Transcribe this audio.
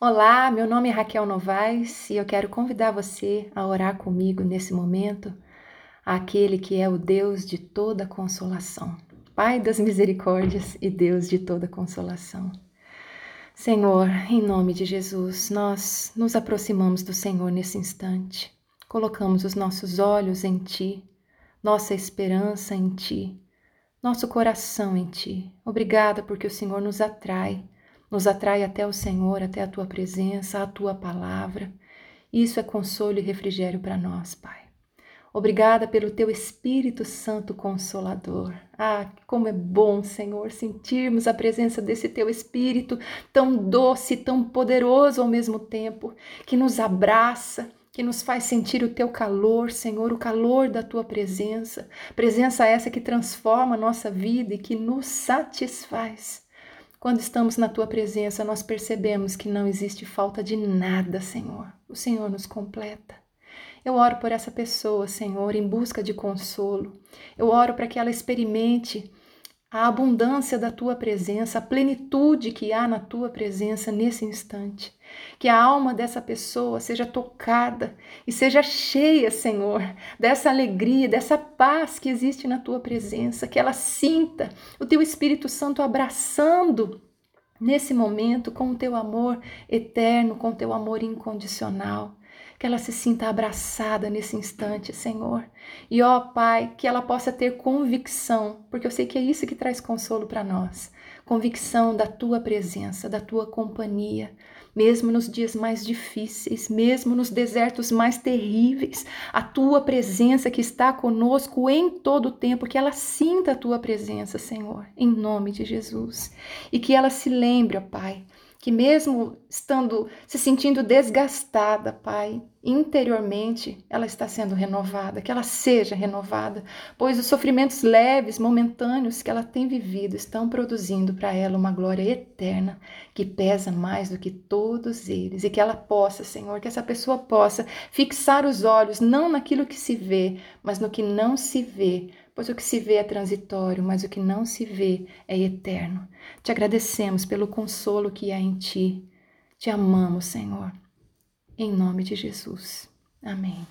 Olá, meu nome é Raquel Novaes e eu quero convidar você a orar comigo nesse momento, aquele que é o Deus de toda consolação, Pai das misericórdias e Deus de toda consolação. Senhor, em nome de Jesus, nós nos aproximamos do Senhor nesse instante, colocamos os nossos olhos em Ti, nossa esperança em Ti, nosso coração em Ti. Obrigada porque o Senhor nos atrai nos atrai até o Senhor, até a tua presença, a tua palavra. Isso é consolo e refrigério para nós, Pai. Obrigada pelo teu Espírito Santo Consolador. Ah, como é bom, Senhor, sentirmos a presença desse teu Espírito tão doce, tão poderoso ao mesmo tempo, que nos abraça, que nos faz sentir o teu calor, Senhor, o calor da tua presença. Presença essa que transforma a nossa vida e que nos satisfaz. Quando estamos na tua presença, nós percebemos que não existe falta de nada, Senhor. O Senhor nos completa. Eu oro por essa pessoa, Senhor, em busca de consolo. Eu oro para que ela experimente a abundância da tua presença, a plenitude que há na tua presença nesse instante. Que a alma dessa pessoa seja tocada e seja cheia, Senhor, dessa alegria, dessa paz que existe na tua presença, que ela sinta o teu Espírito Santo abraçando nesse momento com o teu amor eterno, com o teu amor incondicional que ela se sinta abraçada nesse instante, Senhor. E ó Pai, que ela possa ter convicção, porque eu sei que é isso que traz consolo para nós convicção da tua presença, da tua companhia, mesmo nos dias mais difíceis, mesmo nos desertos mais terríveis, a tua presença que está conosco em todo o tempo, que ela sinta a tua presença, Senhor, em nome de Jesus. E que ela se lembre, ó Pai, que mesmo estando se sentindo desgastada, Pai, interiormente ela está sendo renovada, que ela seja renovada, pois os sofrimentos leves, momentâneos que ela tem vivido estão produzindo para ela uma glória eterna que pesa mais do que todos eles e que ela possa, Senhor, que essa pessoa possa fixar os olhos não naquilo que se vê, mas no que não se vê, pois o que se vê é transitório, mas o que não se vê é eterno. Te agradecemos pelo consolo que há em ti. Te amamos, Senhor. Em nome de Jesus. Amém.